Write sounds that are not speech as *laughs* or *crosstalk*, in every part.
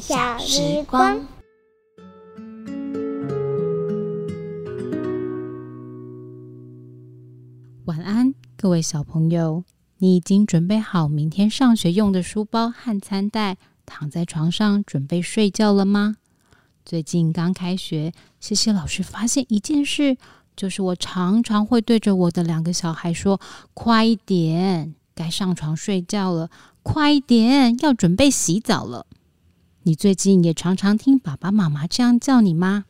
小时光。晚安，各位小朋友，你已经准备好明天上学用的书包和餐袋，躺在床上准备睡觉了吗？最近刚开学，谢谢老师发现一件事，就是我常常会对着我的两个小孩说：“快一点，该上床睡觉了。”快一点，要准备洗澡了。你最近也常常听爸爸妈妈这样叫你吗？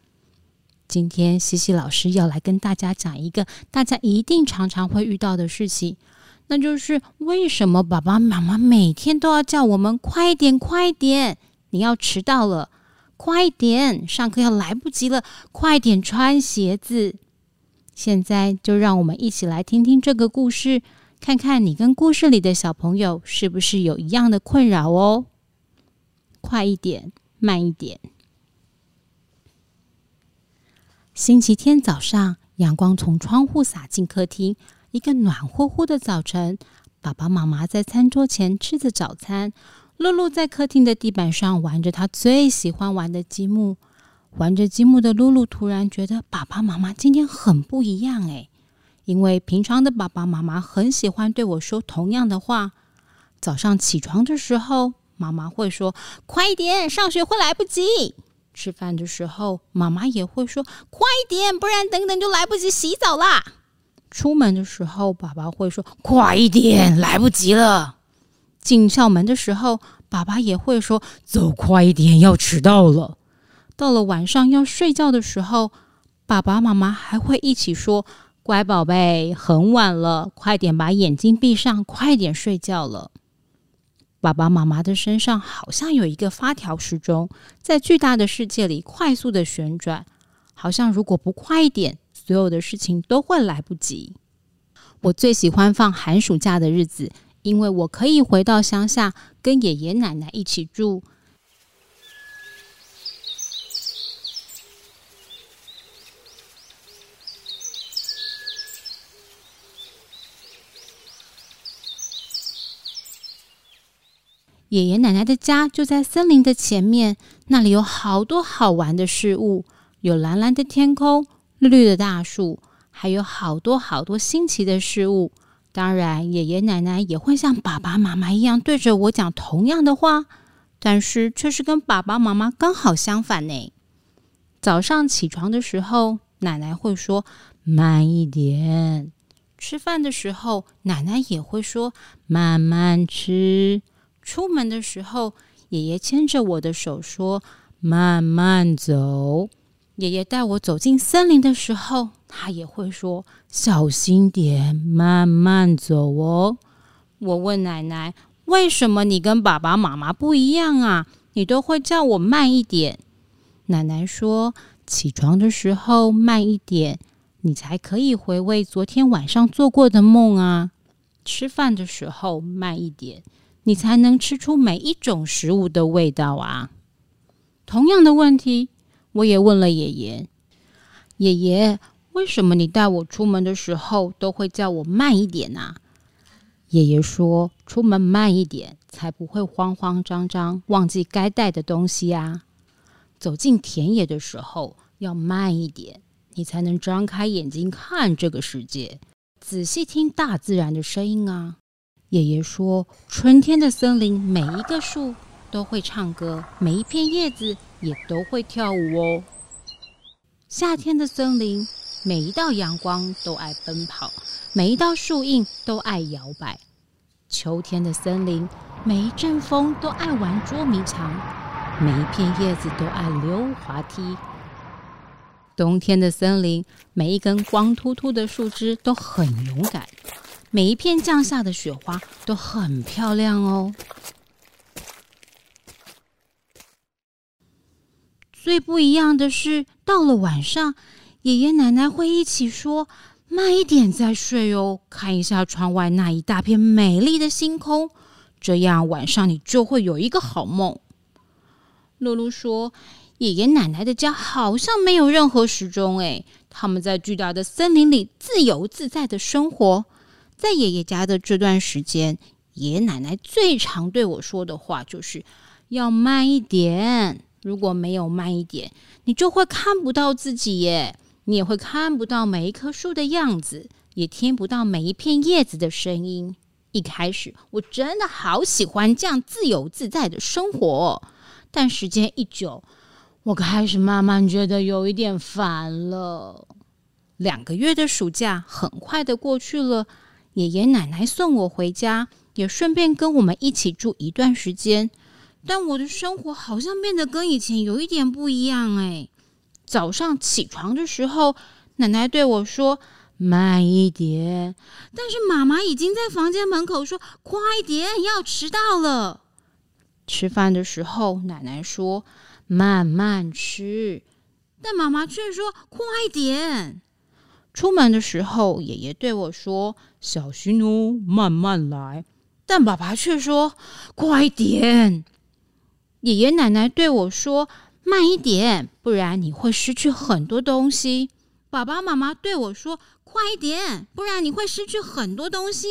今天西西老师要来跟大家讲一个大家一定常常会遇到的事情，那就是为什么爸爸妈妈每天都要叫我们快点，快点，你要迟到了，快点，上课要来不及了，快点穿鞋子。现在就让我们一起来听听这个故事。看看你跟故事里的小朋友是不是有一样的困扰哦？快一点，慢一点。星期天早上，阳光从窗户洒进客厅，一个暖乎乎的早晨。爸爸妈妈在餐桌前吃着早餐，露露在客厅的地板上玩着她最喜欢玩的积木。玩着积木的露露突然觉得爸爸妈妈今天很不一样诶。因为平常的爸爸妈妈很喜欢对我说同样的话。早上起床的时候，妈妈会说：“快一点，上学会来不及。”吃饭的时候，妈妈也会说：“快一点，不然等等就来不及洗澡啦。”出门的时候，爸爸会说：“快一点，来不及了。”进校门的时候，爸爸也会说：“走快一点，要迟到了。”到了晚上要睡觉的时候，爸爸妈妈还会一起说。乖宝贝，很晚了，快点把眼睛闭上，快点睡觉了。爸爸妈妈的身上好像有一个发条时钟，在巨大的世界里快速的旋转，好像如果不快一点，所有的事情都会来不及。我最喜欢放寒暑假的日子，因为我可以回到乡下，跟爷爷奶奶一起住。爷爷奶奶的家就在森林的前面，那里有好多好玩的事物，有蓝蓝的天空、绿绿的大树，还有好多好多新奇的事物。当然，爷爷奶奶也会像爸爸妈妈一样对着我讲同样的话，但是却是跟爸爸妈妈刚好相反呢。早上起床的时候，奶奶会说慢一点；吃饭的时候，奶奶也会说慢慢吃。出门的时候，爷爷牵着我的手说：“慢慢走。”爷爷带我走进森林的时候，他也会说：“小心点，慢慢走哦。”我问奶奶：“为什么你跟爸爸妈妈不一样啊？你都会叫我慢一点。”奶奶说：“起床的时候慢一点，你才可以回味昨天晚上做过的梦啊。吃饭的时候慢一点。”你才能吃出每一种食物的味道啊！同样的问题，我也问了爷爷。爷爷，为什么你带我出门的时候都会叫我慢一点呢？爷爷说：“出门慢一点，才不会慌慌张张忘记该带的东西啊。走进田野的时候要慢一点，你才能张开眼睛看这个世界，仔细听大自然的声音啊。”爷爷说：“春天的森林，每一个树都会唱歌，每一片叶子也都会跳舞哦。夏天的森林，每一道阳光都爱奔跑，每一道树荫都爱摇摆。秋天的森林，每一阵风都爱玩捉迷藏，每一片叶子都爱溜滑梯。冬天的森林，每一根光秃秃的树枝都很勇敢。”每一片降下的雪花都很漂亮哦。最不一样的是，到了晚上，爷爷奶奶会一起说：“慢一点再睡哦，看一下窗外那一大片美丽的星空，这样晚上你就会有一个好梦。”露露说：“爷爷奶奶的家好像没有任何时钟，诶，他们在巨大的森林里自由自在的生活。”在爷爷家的这段时间，爷爷奶奶最常对我说的话就是：“要慢一点。如果没有慢一点，你就会看不到自己耶，你也会看不到每一棵树的样子，也听不到每一片叶子的声音。一开始我真的好喜欢这样自由自在的生活，但时间一久，我开始慢慢觉得有一点烦了。两个月的暑假很快的过去了，爷爷奶奶送我回家，也顺便跟我们一起住一段时间。但我的生活好像变得跟以前有一点不一样哎。早上起床的时候，奶奶对我说：“慢一点。”但是妈妈已经在房间门口说：“快点，要迟到了。”吃饭的时候，奶奶说：“慢慢吃。”但妈妈却说：“快点。”出门的时候，爷爷对我说：“小心哦，慢慢来。”但爸爸却说：“快点。”爷爷奶奶对我说：“慢一点，不然你会失去很多东西。”爸爸妈妈对我说：“快一点，不然你会失去很多东西。”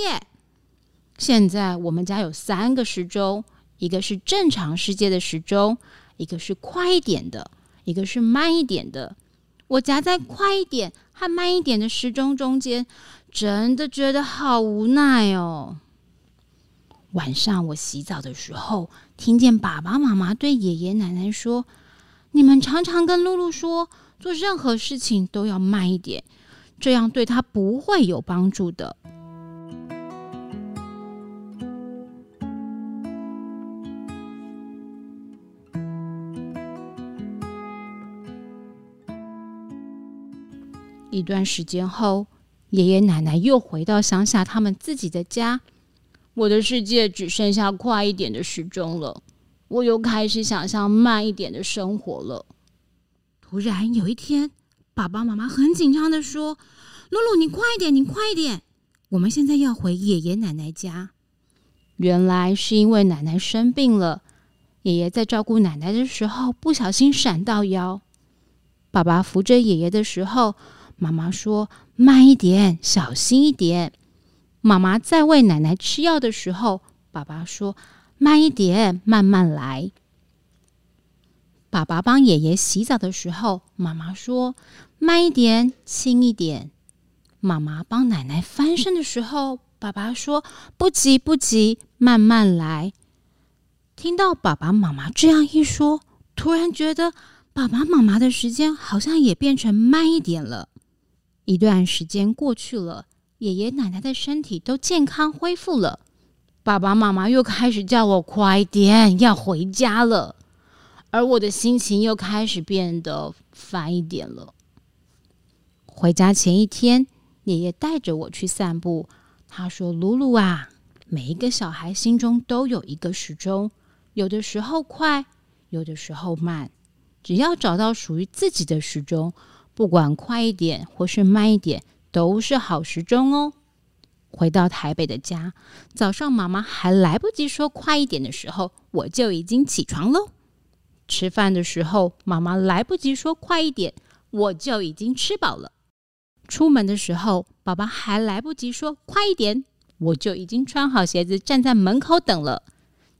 现在我们家有三个时钟，一个是正常世界的时钟，一个是快一点的，一个是慢一点的。我夹在快一点和慢一点的时钟中间，真的觉得好无奈哦。晚上我洗澡的时候，听见爸爸妈妈对爷爷奶奶说：“你们常常跟露露说，做任何事情都要慢一点，这样对她不会有帮助的。”一段时间后，爷爷奶奶又回到乡下他们自己的家。我的世界只剩下快一点的时钟了，我又开始想象慢一点的生活了。突然有一天，爸爸妈妈很紧张的说：“露露，你快一点，你快一点，我们现在要回爷爷奶奶家。”原来是因为奶奶生病了，爷爷在照顾奶奶的时候不小心闪到腰。爸爸扶着爷爷的时候，妈妈说：“慢一点，小心一点。”妈妈在喂奶奶吃药的时候，爸爸说：“慢一点，慢慢来。”爸爸帮爷爷洗澡的时候，妈妈说：“慢一点，轻一点。”妈妈帮奶奶翻身的时候，爸爸说：“不急不急，慢慢来。”听到爸爸妈妈这样一说，突然觉得爸爸妈妈的时间好像也变成慢一点了。一段时间过去了。爷爷奶奶的身体都健康恢复了，爸爸妈妈又开始叫我快点要回家了，而我的心情又开始变得烦一点了。回家前一天，爷爷带着我去散步，他说：“露露啊，每一个小孩心中都有一个时钟，有的时候快，有的时候慢，只要找到属于自己的时钟，不管快一点或是慢一点。”都是好时钟哦。回到台北的家，早上妈妈还来不及说快一点的时候，我就已经起床喽。吃饭的时候，妈妈来不及说快一点，我就已经吃饱了。出门的时候，爸爸还来不及说快一点，我就已经穿好鞋子站在门口等了。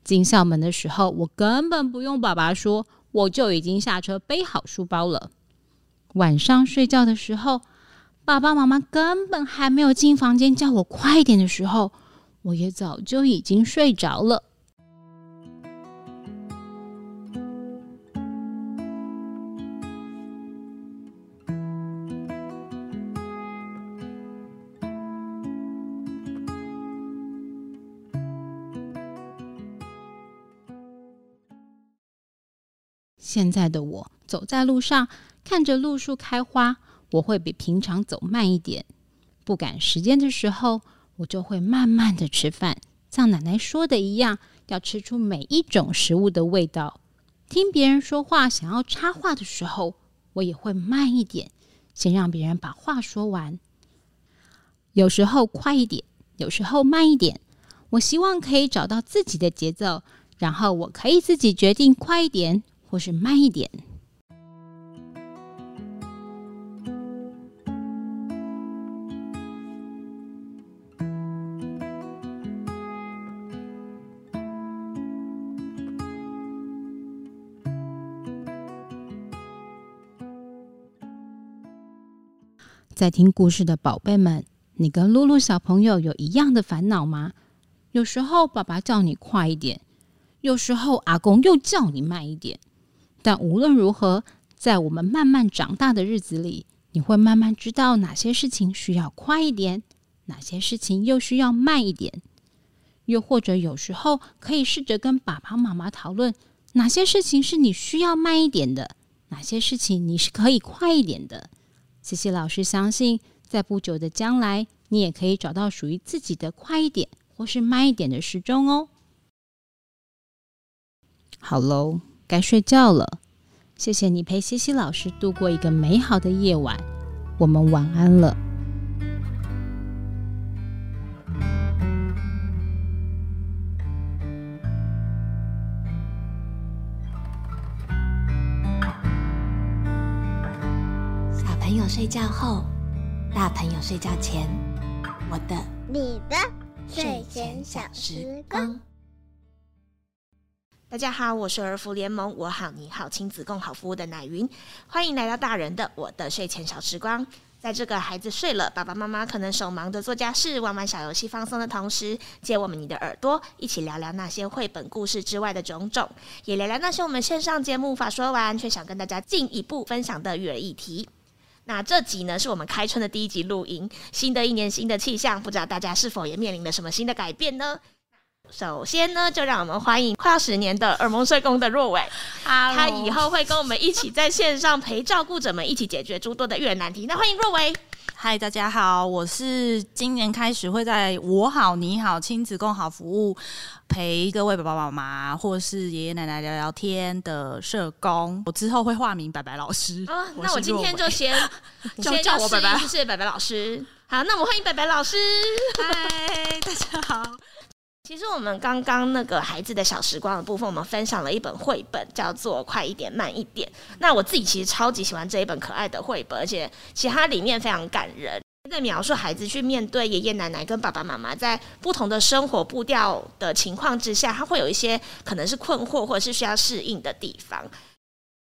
进校门的时候，我根本不用爸爸说，我就已经下车背好书包了。晚上睡觉的时候，爸爸妈妈根本还没有进房间叫我快点的时候，我也早就已经睡着了。现在的我走在路上，看着路树开花。我会比平常走慢一点，不赶时间的时候，我就会慢慢的吃饭，像奶奶说的一样，要吃出每一种食物的味道。听别人说话，想要插话的时候，我也会慢一点，先让别人把话说完。有时候快一点，有时候慢一点。我希望可以找到自己的节奏，然后我可以自己决定快一点或是慢一点。在听故事的宝贝们，你跟露露小朋友有一样的烦恼吗？有时候爸爸叫你快一点，有时候阿公又叫你慢一点。但无论如何，在我们慢慢长大的日子里，你会慢慢知道哪些事情需要快一点，哪些事情又需要慢一点。又或者有时候可以试着跟爸爸妈妈讨论，哪些事情是你需要慢一点的，哪些事情你是可以快一点的。西西老师相信，在不久的将来，你也可以找到属于自己的快一点或是慢一点的时钟哦。好喽，该睡觉了。谢谢你陪西西老师度过一个美好的夜晚，我们晚安了。睡觉后，大朋友睡觉前，我的、你的睡前小时光。大家好，我是儿福联盟我好你好亲子共好服务的奶云，欢迎来到大人的我的睡前小时光。在这个孩子睡了，爸爸妈妈可能手忙着做家事、玩玩小游戏、放松的同时，借我们你的耳朵，一起聊聊那些绘本故事之外的种种，也聊聊那些我们线上节目无法说完却想跟大家进一步分享的育儿议题。那这集呢，是我们开春的第一集录音。新的一年，新的气象，不知道大家是否也面临了什么新的改变呢？首先呢，就让我们欢迎快要十年的耳蒙社工的若伟。他以后会跟我们一起在线上陪照顾者们一起解决诸多的育儿难题。那欢迎若伟。嗨，大家好，我是今年开始会在我好你好亲子共好服务陪各位爸爸妈妈或是爷爷奶奶聊聊天的社工。我之后会化名白白老师。啊，那我今天就先 *laughs* 先叫我白白，谢谢白白老师。好，那我们欢迎白白老师。嗨，大家好。其实我们刚刚那个孩子的小时光的部分，我们分享了一本绘本，叫做《快一点慢一点》。那我自己其实超级喜欢这一本可爱的绘本，而且其实它里面非常感人，在描述孩子去面对爷爷奶奶跟爸爸妈妈在不同的生活步调的情况之下，他会有一些可能是困惑或者是需要适应的地方。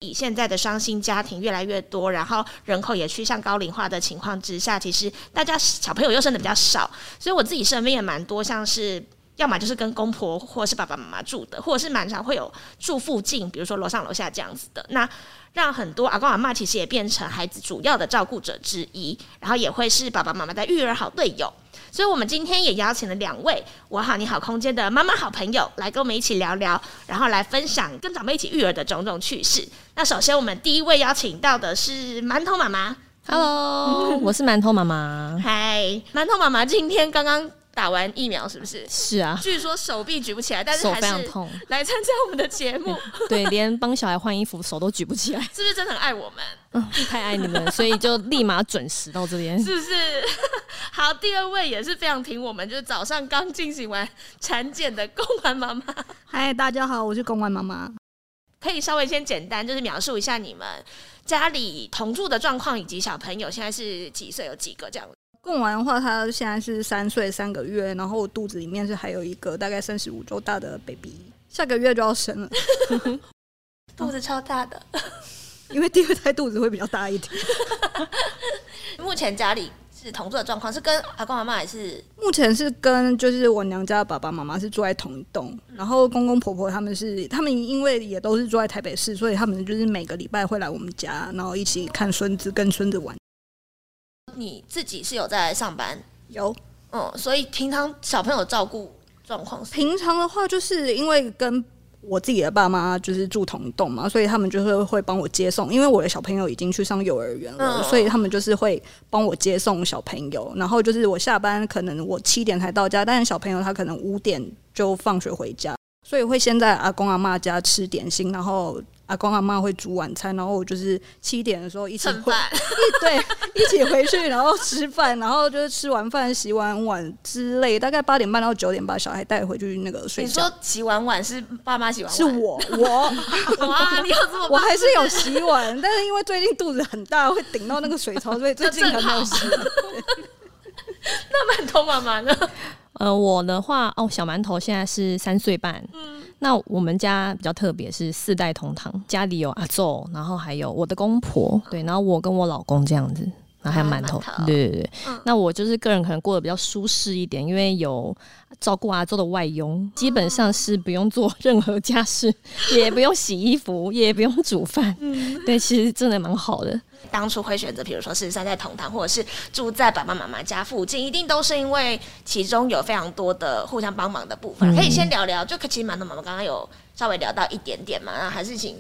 以现在的双薪家庭越来越多，然后人口也趋向高龄化的情况之下，其实大家小朋友又生的比较少，所以我自己身边也蛮多像是。要么就是跟公婆或是爸爸妈妈住的，或者是蛮常会有住附近，比如说楼上楼下这样子的。那让很多阿公阿嬷其实也变成孩子主要的照顾者之一，然后也会是爸爸妈妈的育儿好队友。所以，我们今天也邀请了两位我好你好空间的妈妈好朋友来跟我们一起聊聊，然后来分享跟长辈一起育儿的种种趣事。那首先，我们第一位邀请到的是馒头妈妈。Hello，我是馒头妈妈。嗨，馒头妈妈，今天刚刚。打完疫苗是不是？是啊，据说手臂举不起来，但是还是来参加我们的节目。对，连帮小孩换衣服手都举不起来，是不是真的很爱我们？嗯，太爱你们，*laughs* 所以就立马准时到这边。是不是？*laughs* 好，第二位也是非常挺我们，就是早上刚进行完产检的贡丸妈妈。嗨，大家好，我是贡丸妈妈。可以稍微先简单就是描述一下你们家里同住的状况，以及小朋友现在是几岁，有几个这样。贡丸的话，他现在是三岁三个月，然后我肚子里面是还有一个大概三十五周大的 baby，下个月就要生了，*laughs* 肚子超大的，因为第二胎肚子会比较大一点。*laughs* 目前家里是同住的状况，是跟阿公阿妈还是？目前是跟就是我娘家的爸爸妈妈是住在同一栋，然后公公婆婆他们是他们因为也都是住在台北市，所以他们就是每个礼拜会来我们家，然后一起看孙子，跟孙子玩。你自己是有在上班？有，嗯，所以平常小朋友照顾状况是？平常的话，就是因为跟我自己的爸妈就是住同栋嘛，所以他们就是会帮我接送。因为我的小朋友已经去上幼儿园了，嗯，所以他们就是会帮我接送小朋友。然后就是我下班可能我七点才到家，但是小朋友他可能五点就放学回家，所以会先在阿公阿妈家吃点心，然后。阿公阿妈会煮晚餐，然后我就是七点的时候一起回，对，*laughs* 一起回去，然后吃饭，然后就是吃完饭洗完碗之类，大概八点半到九点把小孩带回去那个睡觉。你说洗完碗是爸妈洗完碗？是我，我 *laughs* 哇，你有这么？*laughs* 我还是有洗碗，但是因为最近肚子很大，会顶到那个水槽，所以最近可能没有洗。那馒头妈妈呢？呃，我的话哦，小馒头现在是三岁半。嗯，那我们家比较特别，是四代同堂，家里有阿祖，然后还有我的公婆，对，然后我跟我老公这样子，然后还有馒头，对对对。嗯那我就是个人可能过得比较舒适一点，因为有照顾阿周的外佣，基本上是不用做 *laughs* 任何家事，也不用洗衣服，也不用煮饭。嗯，对，其实真的蛮好的。当初会选择，比如说是三代同堂，或者是住在爸爸妈妈家附近，一定都是因为其中有非常多的互相帮忙的部分。嗯可以先聊聊，就其实馒头妈妈刚刚有稍微聊到一点点嘛，那还是请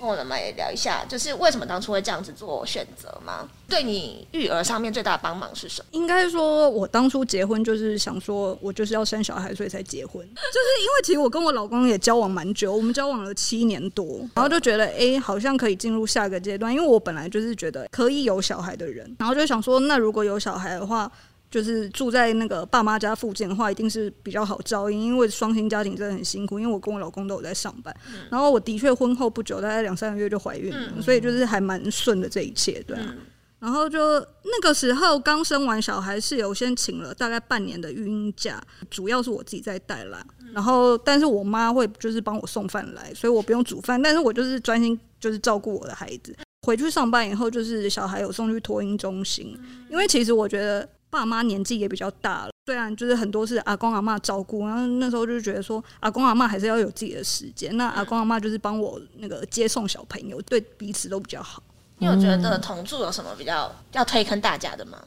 跟我妈妈也聊一下，就是为什么当初会这样子做选择吗？对你育儿上面最大的帮忙是什么？应该说，我当初结婚就是想说，我就是要生小孩，所以才结婚。就是因为其实我跟我老公也交往蛮久，我们交往了七年多，然后就觉得哎、好像可以进入下一个阶段。因为我本来就是觉得可以有小孩的人，然后就想说，那如果有小孩的话，就是住在那个爸妈家附近的话，一定是比较好照应。因为双薪家庭真的很辛苦，因为我跟我老公都有在上班。然后我的确婚后不久，大概两三个月就怀孕了，所以就是还蛮顺的这一切，对啊。然后就那个时候刚生完小孩，是有先请了大概半年的育婴假，主要是我自己在带啦。然后，但是我妈会就是帮我送饭来，所以我不用煮饭，但是我就是专心就是照顾我的孩子。回去上班以后，就是小孩有送去托婴中心，因为其实我觉得爸妈年纪也比较大了，虽然就是很多是阿公阿妈照顾，然后那时候就觉得说阿公阿妈还是要有自己的时间，那阿公阿妈就是帮我那个接送小朋友，对彼此都比较好。你有觉得同住有什么比较要推坑大家的吗？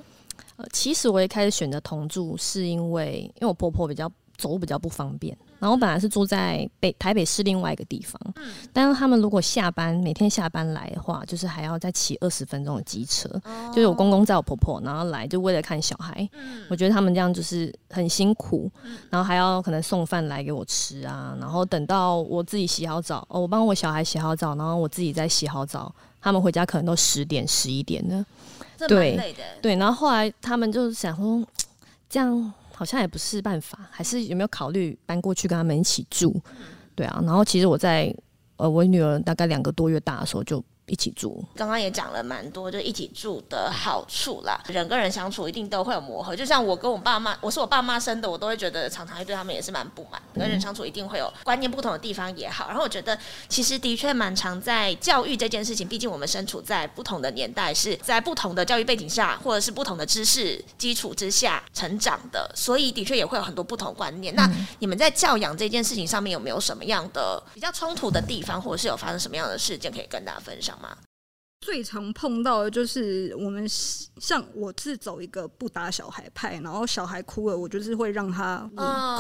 呃，其实我一开始选择同住，是因为因为我婆婆比较走路比较不方便，然后我本来是住在北台北市另外一个地方，嗯，但是他们如果下班每天下班来的话，就是还要再骑二十分钟的机车，哦、就是我公公载我婆婆，然后来就为了看小孩，嗯，我觉得他们这样就是很辛苦，然后还要可能送饭来给我吃啊，然后等到我自己洗好澡，哦，我帮我小孩洗好澡，然后我自己再洗好澡。他们回家可能都十点十一点了，对对，然后后来他们就想说，这样好像也不是办法，还是有没有考虑搬过去跟他们一起住？对啊，然后其实我在呃，我女儿大概两个多月大的时候就一起住，刚刚也讲了蛮多，就一起住的好处啦。人跟人相处一定都会有磨合，就像我跟我爸妈，我是我爸妈生的，我都会觉得常常会对他们也是蛮不满。跟人相处一定会有观念不同的地方也好。然后我觉得其实的确蛮常在教育这件事情，毕竟我们身处在不同的年代，是在不同的教育背景下，或者是不同的知识基础之下成长的，所以的确也会有很多不同观念。那你们在教养这件事情上面有没有什么样的比较冲突的地方，或者是有发生什么样的事件可以跟大家分享吗？最常碰到的就是我们像我是走一个不打小孩派，然后小孩哭了，我就是会让他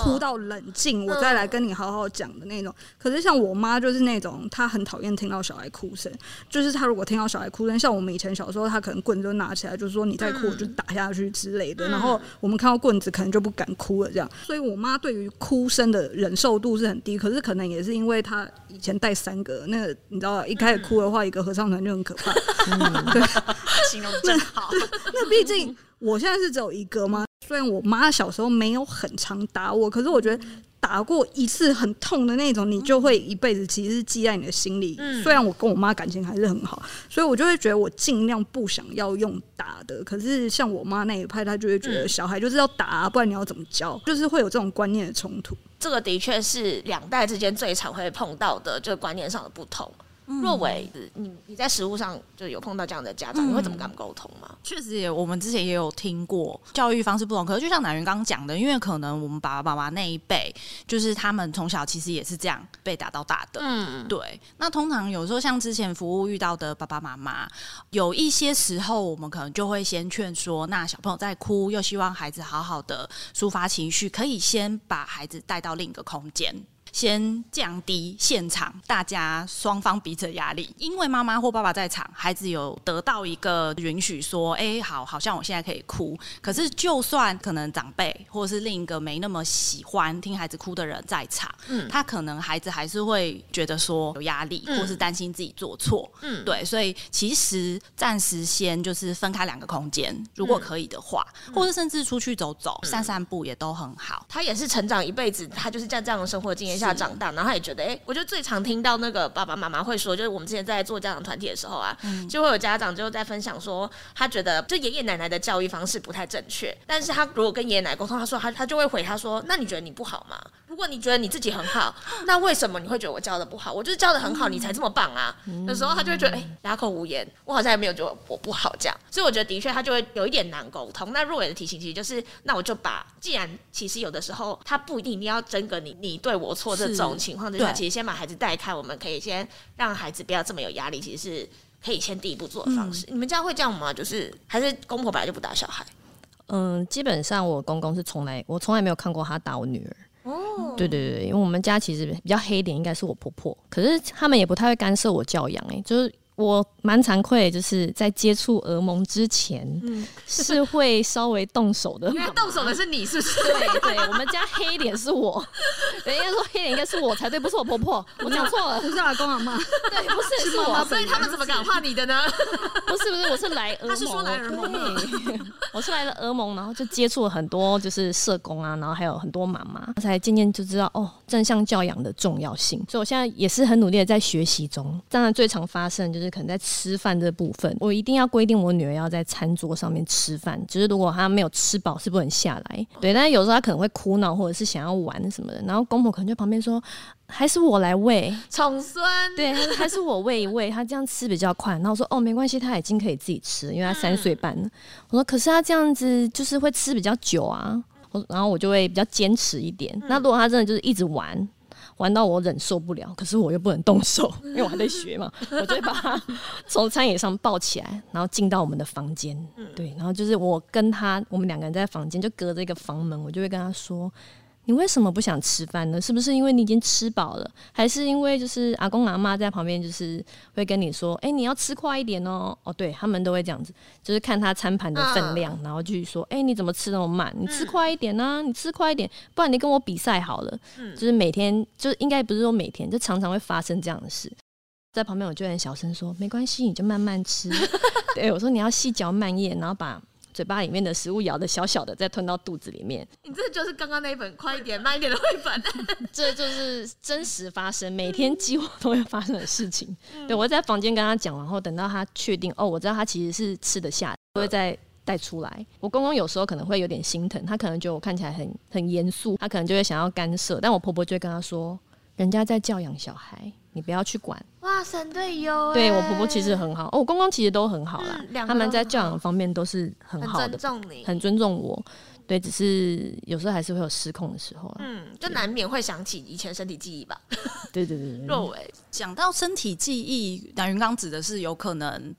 哭到冷静，我再来跟你好好讲的那种。可是像我妈就是那种，她很讨厌听到小孩哭声，就是她如果听到小孩哭声，像我们以前小时候，她可能棍子就拿起来，就是说你再哭我就打下去之类的。然后我们看到棍子可能就不敢哭了，这样。所以我妈对于哭声的忍受度是很低，可是可能也是因为她以前带三个，那个你知道，一开始哭的话，一个合唱团就很可怕。嗯，对，形容真好。那毕竟我现在是只有一个吗？虽然我妈小时候没有很常打我，可是我觉得打过一次很痛的那种，你就会一辈子其实是记在你的心里。虽然我跟我妈感情还是很好，所以我就会觉得我尽量不想要用打的。可是像我妈那一派，她就会觉得小孩就是要打啊，不然你要怎么教？就是会有这种观念的冲突。这个的确是两代之间最常会碰到的，就是观念上的不同。若伟，你你在实务上就有碰到这样的家长，你会怎么跟他们沟通吗？确实也，我们之前也有听过教育方式不同，可是就像南云刚刚讲的，因为可能我们爸爸妈妈那一辈，就是他们从小其实也是这样被打到大的。嗯，对。那通常有时候像之前服务遇到的爸爸妈妈，有一些时候我们可能就会先劝说，那小朋友在哭，又希望孩子好好的抒发情绪，可以先把孩子带到另一个空间。先降低现场大家双方彼此的压力，因为妈妈或爸爸在场，孩子有得到一个允许，说：“哎、欸，好，好像我现在可以哭。”可是，就算可能长辈或者是另一个没那么喜欢听孩子哭的人在场，嗯，他可能孩子还是会觉得说有压力，或是担心自己做错，嗯，对，所以其实暂时先就是分开两个空间，如果可以的话，嗯、或者甚至出去走走、散散步也都很好。他也是成长一辈子，他就是在这样的生活经验。下长大，然后他也觉得，哎、欸，我就最常听到那个爸爸妈妈会说，就是我们之前在做家长团体的时候啊，嗯、就会有家长就在分享说，他觉得就爷爷奶奶的教育方式不太正确，但是他如果跟爷爷奶奶沟通，他说他他就会回他说，那你觉得你不好吗？如果你觉得你自己很好，*gasps* 那为什么你会觉得我教的不好？我就是教的很好，你才这么棒啊！有、嗯、时候他就会觉得，哎、欸，哑口无言，我好像也没有觉得我不好这样。所以我觉得的确他就会有一点难沟通。那若伟的提醒其实就是，那我就把，既然其实有的时候他不一定一定要争个你你对我错这种情况之下，其实先把孩子带开，我们可以先让孩子不要这么有压力，其实是可以先第一步做的方式。嗯、你们家会这样吗？就是还是公婆本来就不打小孩？嗯，基本上我公公是从来我从来没有看过他打我女儿。哦，对对对，因为我们家其实比较黑点，应该是我婆婆，可是他们也不太会干涉我教养，哎，就是。我蛮惭愧，就是在接触俄蒙之前，嗯，是会稍微动手的。*laughs* 因为动手的是你，是不是？对对，我们家黑脸是我。*laughs* 人家说黑脸应该是我才对，不是我婆婆。我讲错了，不是阿公阿妈。对，不是是我。所以他们怎么敢画你的呢？*laughs* 不是不是，我是来俄蒙。他是说来。我是来了俄蒙，然后就接触了很多就是社工啊，然后还有很多妈妈，才渐渐就知道哦，正向教养的重要性。所以我现在也是很努力的在学习中。当然最常发生就是。就是可能在吃饭这部分，我一定要规定我女儿要在餐桌上面吃饭。就是如果她没有吃饱，是不能下来。对，但是有时候她可能会哭闹，或者是想要玩什么的，然后公婆可能就旁边说：“还是我来喂宠孙。”对，还是我喂一喂，她这样吃比较快。然后我说：“哦，没关系，她已经可以自己吃，因为她三岁半了。”我说：“可是她这样子就是会吃比较久啊。”我然后我就会比较坚持一点。那如果他真的就是一直玩。玩到我忍受不了，可是我又不能动手，因为我还在学嘛。*laughs* 我就会把他从餐椅上抱起来，然后进到我们的房间。对，然后就是我跟他，我们两个人在房间，就隔着一个房门，我就会跟他说。你为什么不想吃饭呢？是不是因为你已经吃饱了，还是因为就是阿公阿妈在旁边，就是会跟你说，哎、欸，你要吃快一点哦。哦，对，他们都会这样子，就是看他餐盘的分量，然后就说，哎、欸，你怎么吃那么慢？你吃快一点呢、啊？你吃快一点，不然你跟我比赛好了。就是每天，就是应该不是说每天，就常常会发生这样的事。在旁边我就很小声说，没关系，你就慢慢吃。*laughs* 对，我说你要细嚼慢咽，然后把。嘴巴里面的食物咬的小小的，再吞到肚子里面。你这就是刚刚那一本快一点、慢一点的绘本。*laughs* 这就是真实发生，每天几乎都会发生的事情。*laughs* 嗯、对，我在房间跟他讲完后，等到他确定哦，我知道他其实是吃得下，我会再带出来。我公公有时候可能会有点心疼，他可能觉得我看起来很很严肃，他可能就会想要干涉，但我婆婆就会跟他说，人家在教养小孩。你不要去管。哇，神队友！对，我婆婆其实很好，哦，我公公其实都很好啦，嗯、他们在教养方面都是很好的，很尊重你，很尊重我。对，只是有时候还是会有失控的时候。嗯，就难免会想起以前身体记忆吧。对对对对。若伟讲到身体记忆，杨云刚指的是有可能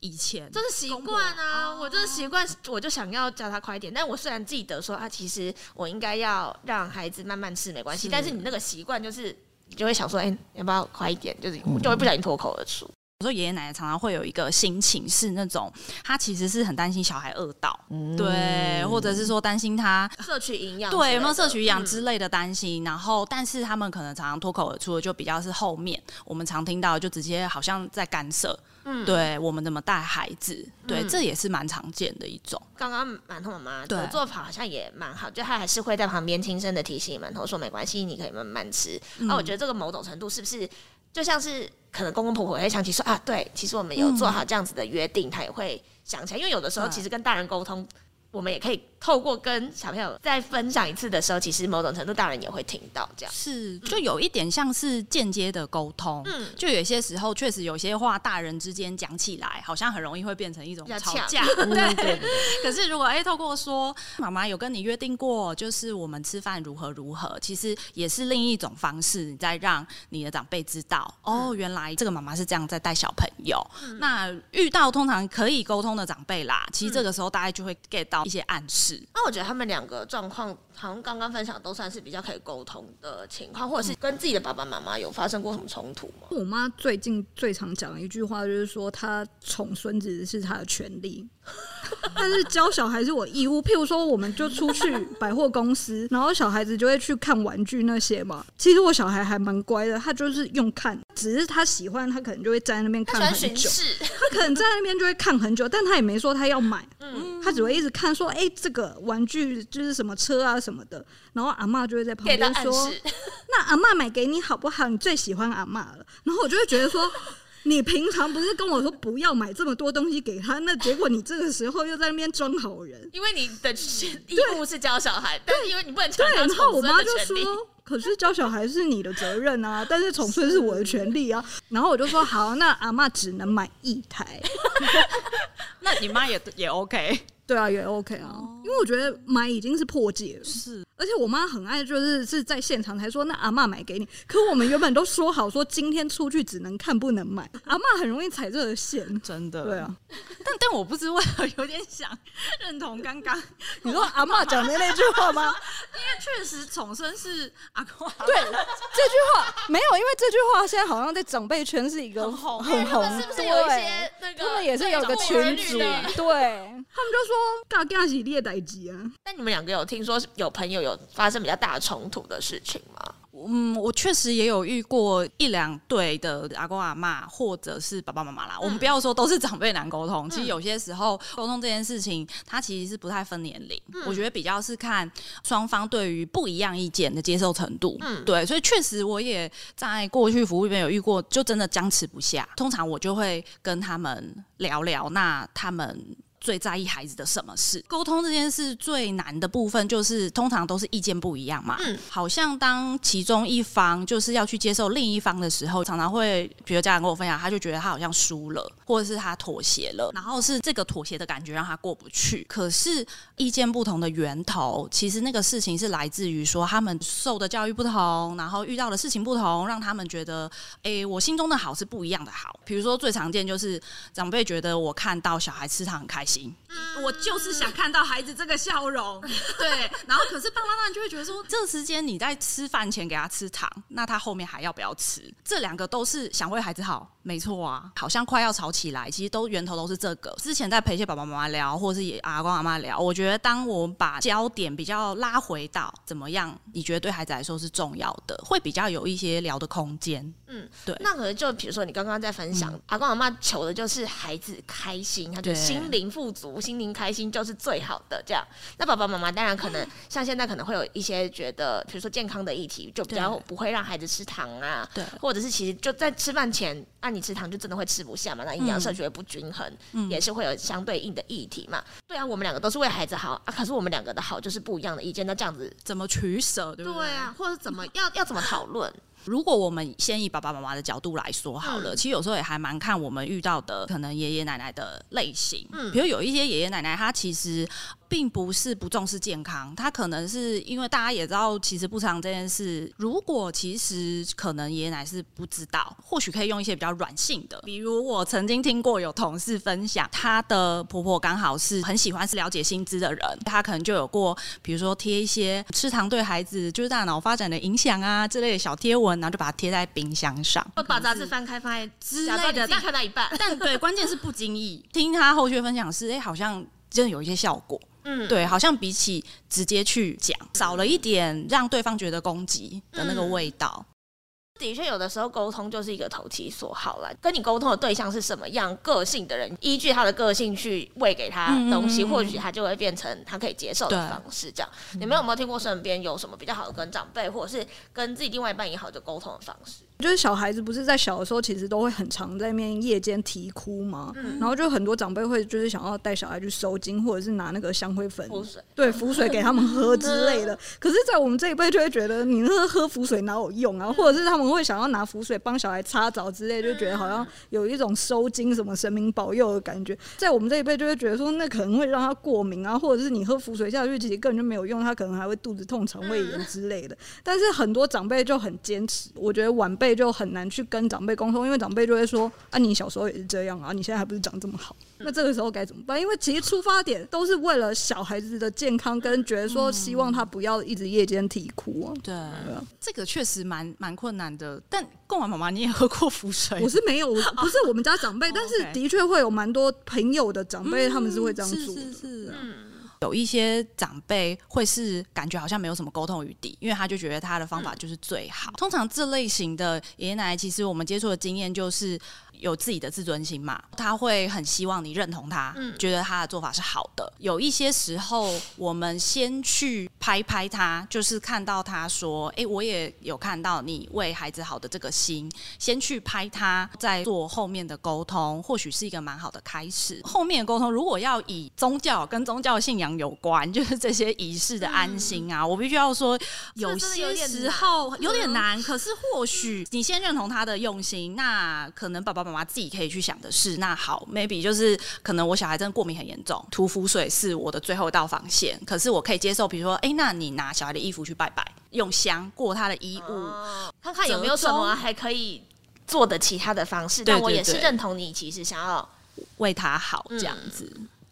以前就是习惯啊，我就是习惯，我就想要叫他快一点。但我虽然记得说啊，其实我应该要让孩子慢慢吃，没关系。但是你那个习惯就是。就会想说，哎、欸，要不要快一点？就是就会不小心脱口而出。我说爷爷奶奶常常会有一个心情是那种，他其实是很担心小孩饿到，嗯、对，或者是说担心他摄取营养，对，有没有摄取营养之类的担心。嗯、然后，但是他们可能常常脱口而出的就比较是后面，我们常听到就直接好像在干涉。嗯，对我们怎么带孩子，对，嗯、这也是蛮常见的一种。刚刚馒头妈妈的做法好像也蛮好，就她还是会在旁边轻声的提醒馒头说：“没关系，你可以慢慢吃。嗯”那我觉得这个某种程度是不是就像是可能公公婆婆会想起说啊，对，其实我们有做好这样子的约定，他也会想起来，因为有的时候其实跟大人沟通。我们也可以透过跟小朋友再分享一次的时候，其实某种程度大人也会听到，这样是就有一点像是间接的沟通。嗯，就有些时候确实有些话，大人之间讲起来好像很容易会变成一种吵架。*laughs* 对，对，对，对。可是如果哎，透过说妈妈有跟你约定过，就是我们吃饭如何如何，其实也是另一种方式，你在让你的长辈知道，嗯、哦，原来这个妈妈是这样在带小朋友。嗯、那遇到通常可以沟通的长辈啦，其实这个时候大家就会 get 到。一些暗示，那我觉得他们两个状况好像刚刚分享都算是比较可以沟通的情况，或者是跟自己的爸爸妈妈有发生过什么冲突吗？我妈最近最常讲的一句话就是说，她宠孙子是她的权利，*laughs* 但是教小孩是我义务。譬如说，我们就出去百货公司，然后小孩子就会去看玩具那些嘛。其实我小孩还蛮乖的，他就是用看，只是他喜欢，他可能就会在那边看很久。他可能在那边就会看很久，但他也没说他要买。嗯，他只会一直看，说：“哎、欸，这个玩具就是什么车啊什么的。”然后阿妈就会在旁边说：“ *laughs* 那阿妈买给你好不好？你最喜欢阿妈了。”然后我就会觉得说。*laughs* 你平常不是跟我说不要买这么多东西给他，那结果你这个时候又在那边装好人。因为你的义务是教小孩，但是因为你不能。对，然后我妈就说：“可是教小孩是你的责任啊，*laughs* 但是宠孙是我的权利啊。”然后我就说：“好，那阿妈只能买一台。”那你妈也也 OK。对啊，也 OK 啊，因为我觉得买已经是破戒了。是，而且我妈很爱，就是是在现场才说，那阿嬷买给你。可我们原本都说好，说今天出去只能看不能买。阿嬷很容易踩这个线，真的。对啊，但但我不知为何有点想认同刚刚你说阿嬷讲的那句话吗？因为确实宠生是阿公。对，这句话没有，因为这句话现在好像在长辈圈是一个很红，很红，是不是有一些那个？他们也是有个群主，对他们就说。嘎嘎是列代机啊！那你们两个有听说有朋友有发生比较大冲突的事情吗？嗯，我确实也有遇过一两对的阿公阿妈，或者是爸爸妈妈啦。嗯、我们不要说都是长辈难沟通，其实有些时候沟通这件事情，它其实是不太分年龄。嗯、我觉得比较是看双方对于不一样意见的接受程度。嗯，对，所以确实我也在过去服务里面有遇过，就真的僵持不下。通常我就会跟他们聊聊，那他们。最在意孩子的什么事？沟通这件事最难的部分就是，通常都是意见不一样嘛。嗯，好像当其中一方就是要去接受另一方的时候，常常会，比如家长跟我分享，他就觉得他好像输了，或者是他妥协了，然后是这个妥协的感觉让他过不去。可是意见不同的源头，其实那个事情是来自于说他们受的教育不同，然后遇到的事情不同，让他们觉得，哎、欸，我心中的好是不一样的好。比如说最常见就是长辈觉得我看到小孩吃糖很开心。我就是想看到孩子这个笑容，*laughs* 对。然后，可是爸妈当然就会觉得说，这时间你在吃饭前给他吃糖，那他后面还要不要吃？这两个都是想为孩子好，没错啊。好像快要吵起来，其实都源头都是这个。之前在陪一些爸爸妈妈聊，或者是阿公阿妈聊，我觉得当我们把焦点比较拉回到怎么样，你觉得对孩子来说是重要的，会比较有一些聊的空间。嗯，对。那可能就比如说你刚刚在分享，嗯、阿公阿妈求的就是孩子开心，他就心灵富足，心灵开心就是最好的。这样，那爸爸妈妈当然可能像现在可能会有一些觉得，比如说健康的议题，就比较不会让孩子吃糖啊，对，或者是其实就在吃饭前，按、啊、你吃糖就真的会吃不下嘛，那营养摄取会不均衡，嗯、也是会有相对应的议题嘛。对啊，我们两个都是为孩子好啊，可是我们两个的好就是不一样的意见，那这样子怎么取舍，对不对？对啊，或者怎么要要怎么讨论？如果我们先以爸爸妈妈的角度来说好了，嗯、其实有时候也还蛮看我们遇到的可能爷爷奶奶的类型，嗯，比如有一些爷爷奶奶他其实。并不是不重视健康，他可能是因为大家也知道，其实不常这件事。如果其实可能爷爷奶奶是不知道，或许可以用一些比较软性的，比如我曾经听过有同事分享，她的婆婆刚好是很喜欢是了解薪资的人，她可能就有过，比如说贴一些吃糖对孩子就是大脑发展的影响啊之类的小贴文，然后就把它贴在冰箱上，把杂志翻开放在之类的，但看到一半，但对，*laughs* 关键是不经意听他后续分享是，哎，好像真的有一些效果。嗯，对，好像比起直接去讲，少了一点让对方觉得攻击的那个味道。嗯的确，有的时候沟通就是一个投其所好了。跟你沟通的对象是什么样个性的人，依据他的个性去喂给他东西，嗯、或许他就会变成他可以接受的方式。这样，你们有没有听过身边有什么比较好的跟长辈，或者是跟自己另外一半也好的沟通的方式？就是小孩子不是在小的时候，其实都会很常在那边夜间啼哭嘛。嗯、然后就很多长辈会就是想要带小孩去收惊，或者是拿那个香灰粉、水，对，浮水给他们喝之类的。可是，在我们这一辈就会觉得，你那个喝浮水哪有用啊？或者是他们。会想要拿浮水帮小孩擦澡之类，就觉得好像有一种收惊、什么神明保佑的感觉。在我们这一辈，就会觉得说，那可能会让他过敏啊，或者是你喝浮水下去，其实根本就没有用，他可能还会肚子痛、肠胃炎之类的。但是很多长辈就很坚持，我觉得晚辈就很难去跟长辈沟通，因为长辈就会说：“啊，你小时候也是这样啊，你现在还不是长这么好。”那这个时候该怎么办？因为其实出发点都是为了小孩子的健康，跟觉得说希望他不要一直夜间啼哭啊。对，这个确实蛮蛮困难的。但贡丸妈妈，你也喝过浮水？我是没有，不是我们家长辈，*laughs* 但是的确会有蛮多朋友的长辈，他们是会这样做。是是是。有一些长辈会是感觉好像没有什么沟通余地，因为他就觉得他的方法就是最好。嗯、通常这类型的爷爷奶奶，其实我们接触的经验就是。有自己的自尊心嘛，他会很希望你认同他，嗯，觉得他的做法是好的。有一些时候，我们先去拍拍他，就是看到他说：“哎，我也有看到你为孩子好的这个心。”先去拍他，再做后面的沟通，或许是一个蛮好的开始。后面的沟通如果要以宗教跟宗教信仰有关，*laughs* 就是这些仪式的安心啊，嗯、我必须要说，有些时候有点难。可是或许你先认同他的用心，那可能爸爸。妈妈自己可以去想的是，那好，maybe 就是可能我小孩真的过敏很严重，涂符水是我的最后一道防线。可是我可以接受，比如说，哎、欸，那你拿小孩的衣服去拜拜，用香过他的衣物，哦、看看有没有什么还可以做的其他的方式。但我也是认同你，其实想要为他好这样子，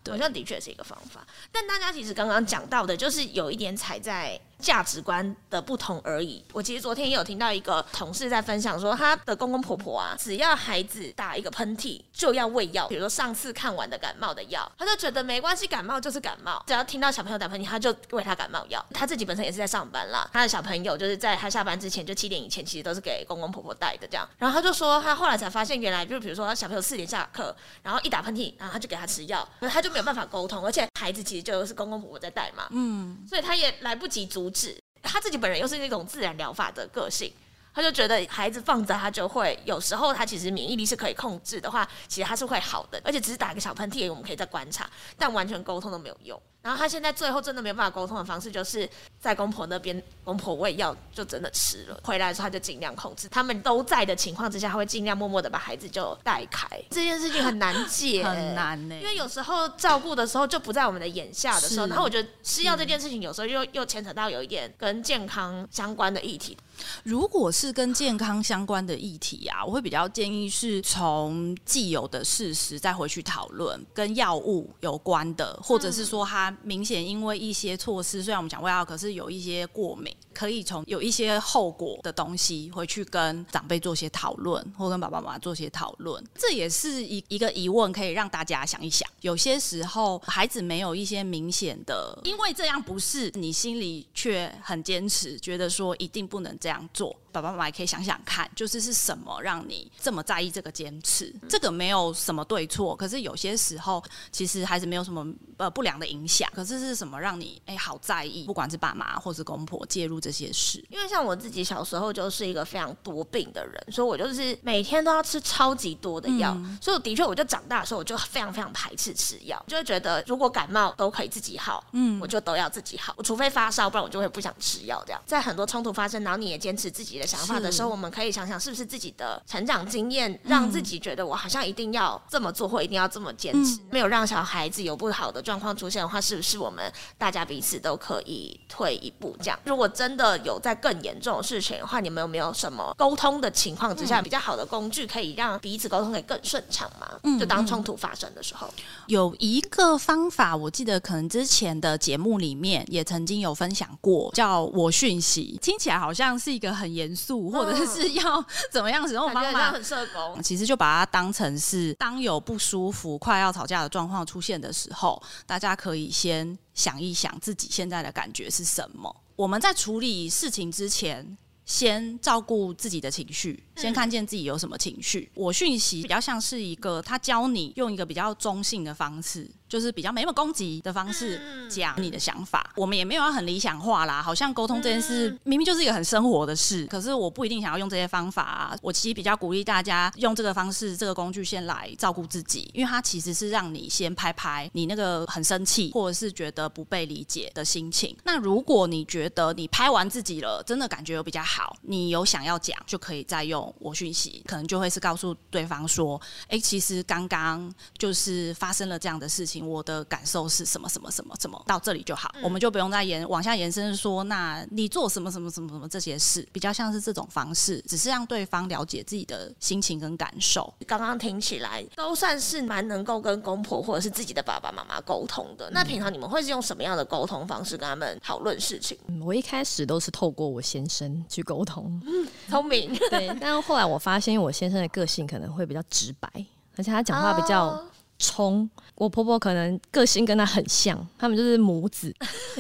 好像的确是一个方法。但大家其实刚刚讲到的，就是有一点踩在。价值观的不同而已。我其实昨天也有听到一个同事在分享说，他的公公婆婆啊，只要孩子打一个喷嚏就要喂药。比如说上次看完的感冒的药，他就觉得没关系，感冒就是感冒，只要听到小朋友打喷嚏，他就喂他感冒药。他自己本身也是在上班啦，他的小朋友就是在他下班之前，就七点以前，其实都是给公公婆婆带的这样。然后他就说，他后来才发现，原来就是比如说他小朋友四点下课，然后一打喷嚏，然后他就给他吃药，他就没有办法沟通，而且孩子其实就是公公婆婆在带嘛，嗯，所以他也来不及阻止。他自己本人又是那种自然疗法的个性，他就觉得孩子放着他就会，有时候他其实免疫力是可以控制的话，其实他是会好的，而且只是打个小喷嚏，我们可以再观察，但完全沟通都没有用。然后他现在最后真的没有办法沟通的方式，就是在公婆那边，公婆喂药就真的吃了。回来的时候他就尽量控制，他们都在的情况之下，他会尽量默默的把孩子就带开。这件事情很难解，很难呢、欸，因为有时候照顾的时候就不在我们的眼下的时候，然后我觉得吃药这件事情有时候又又牵扯到有一点跟健康相关的议题。如果是跟健康相关的议题啊，我会比较建议是从既有的事实再回去讨论，跟药物有关的，或者是说他明显因为一些措施，虽然我们讲胃药，可是有一些过敏，可以从有一些后果的东西回去跟长辈做些讨论，或跟爸爸妈妈做些讨论。这也是一一个疑问，可以让大家想一想。有些时候孩子没有一些明显的，因为这样不是，你心里却很坚持，觉得说一定不能这样做。爸爸妈妈也可以想想看，就是是什么让你这么在意这个坚持？这个没有什么对错，可是有些时候其实孩子没有什么呃不良的影响。可是是什么让你哎好在意？不管是爸妈或是公婆介入这些事，因为像我自己小时候就是一个非常多病的人，所以我就是每天都要吃超级多的药。嗯、所以我的确，我就长大的时候我就非常非常排斥吃药，就会觉得如果感冒都可以自己好，嗯，我就都要自己好。我除非发烧，不然我就会不想吃药。这样在很多冲突发生，然后你也坚持自己的想法的时候，我们可以想想是不是自己的成长经验让自己觉得我好像一定要这么做，或一定要这么坚持，没有让小孩子有不好的状况出现的话，是不是我们大家彼此都可以退一步？这样，如果真的有在更严重的事情的话，你们有没有什么沟通的情况之下比较好的工具，可以让彼此沟通可以更顺畅吗？就当冲突发生的时候，有一个方法，我记得可能之前的节目里面也曾经有分享过，叫我讯息，听起来好像是一个很严肃或者是要怎么样使用方法，很社工。*laughs* 其实就把它当成是，当有不舒服、快要吵架的状况出现的时候，大家可以先想一想自己现在的感觉是什么。我们在处理事情之前，先照顾自己的情绪，先看见自己有什么情绪。我讯息比较像是一个，他教你用一个比较中性的方式。就是比较没那么攻击的方式讲你的想法，我们也没有要很理想化啦。好像沟通这件事明明就是一个很生活的事，可是我不一定想要用这些方法啊。我其实比较鼓励大家用这个方式、这个工具先来照顾自己，因为它其实是让你先拍拍你那个很生气或者是觉得不被理解的心情。那如果你觉得你拍完自己了，真的感觉有比较好，你有想要讲，就可以再用我讯息，可能就会是告诉对方说：“哎，其实刚刚就是发生了这样的事情。”我的感受是什么？什么？什么？什么到这里就好？嗯、我们就不用再延往下延伸说，那你做什么？什么？什么？什么？这些事比较像是这种方式，只是让对方了解自己的心情跟感受。刚刚听起来都算是蛮能够跟公婆或者是自己的爸爸妈妈沟通的。嗯、那平常你们会是用什么样的沟通方式跟他们讨论事情？我一开始都是透过我先生去沟通，聪明。对，但后来我发现，因为我先生的个性可能会比较直白，而且他讲话比较。冲。我婆婆可能个性跟他很像，他们就是母子，